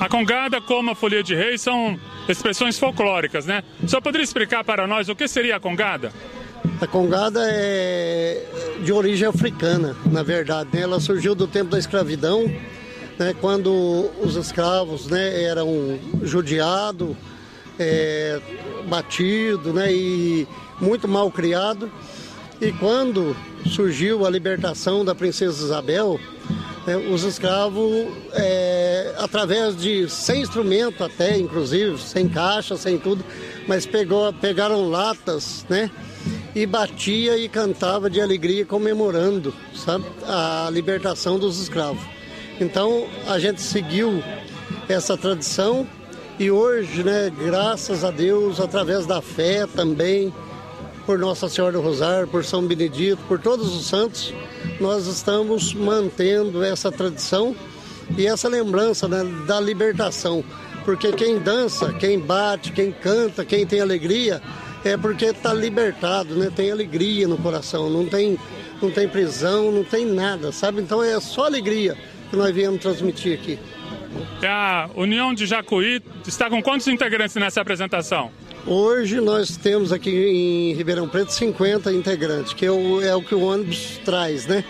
A congada, como a folia de rei, são expressões folclóricas, né? Só poderia explicar para nós o que seria a congada? A congada é de origem africana, na verdade. Né? Ela surgiu do tempo da escravidão, né? quando os escravos né, eram judiados, é, batidos né? e muito mal criados. E quando surgiu a libertação da princesa Isabel, né, os escravos, é, através de sem instrumento até, inclusive, sem caixa, sem tudo, mas pegou, pegaram latas, né? E batia e cantava de alegria comemorando, sabe, a libertação dos escravos. Então a gente seguiu essa tradição e hoje, né, graças a Deus, através da fé também, por Nossa Senhora do Rosário, por São Benedito, por todos os santos, nós estamos mantendo essa tradição e essa lembrança né, da libertação. Porque quem dança, quem bate, quem canta, quem tem alegria, é porque está libertado, né? tem alegria no coração, não tem, não tem prisão, não tem nada, sabe? Então é só alegria que nós viemos transmitir aqui. A União de Jacuí está com quantos integrantes nessa apresentação? Hoje nós temos aqui em Ribeirão Preto 50 integrantes, que é o, é o que o ônibus traz, né?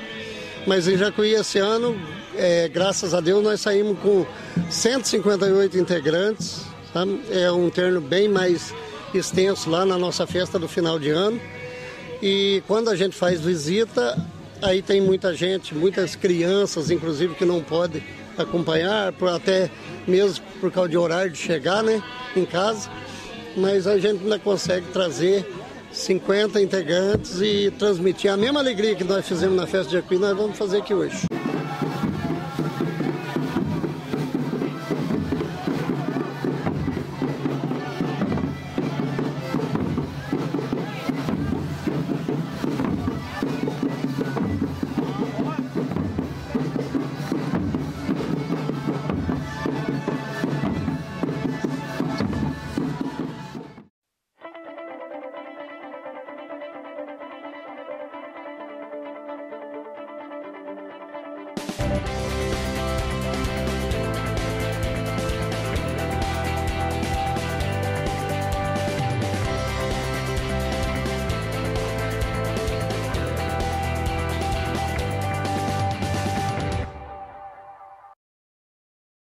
Mas em Jacuí esse ano, é, graças a Deus, nós saímos com 158 integrantes. Tá? É um terno bem mais extenso lá na nossa festa do final de ano. E quando a gente faz visita, aí tem muita gente, muitas crianças, inclusive, que não podem acompanhar, por, até mesmo por causa de horário de chegar né, em casa mas a gente ainda consegue trazer 50 integrantes e transmitir a mesma alegria que nós fizemos na festa de Aqui, nós vamos fazer aqui hoje.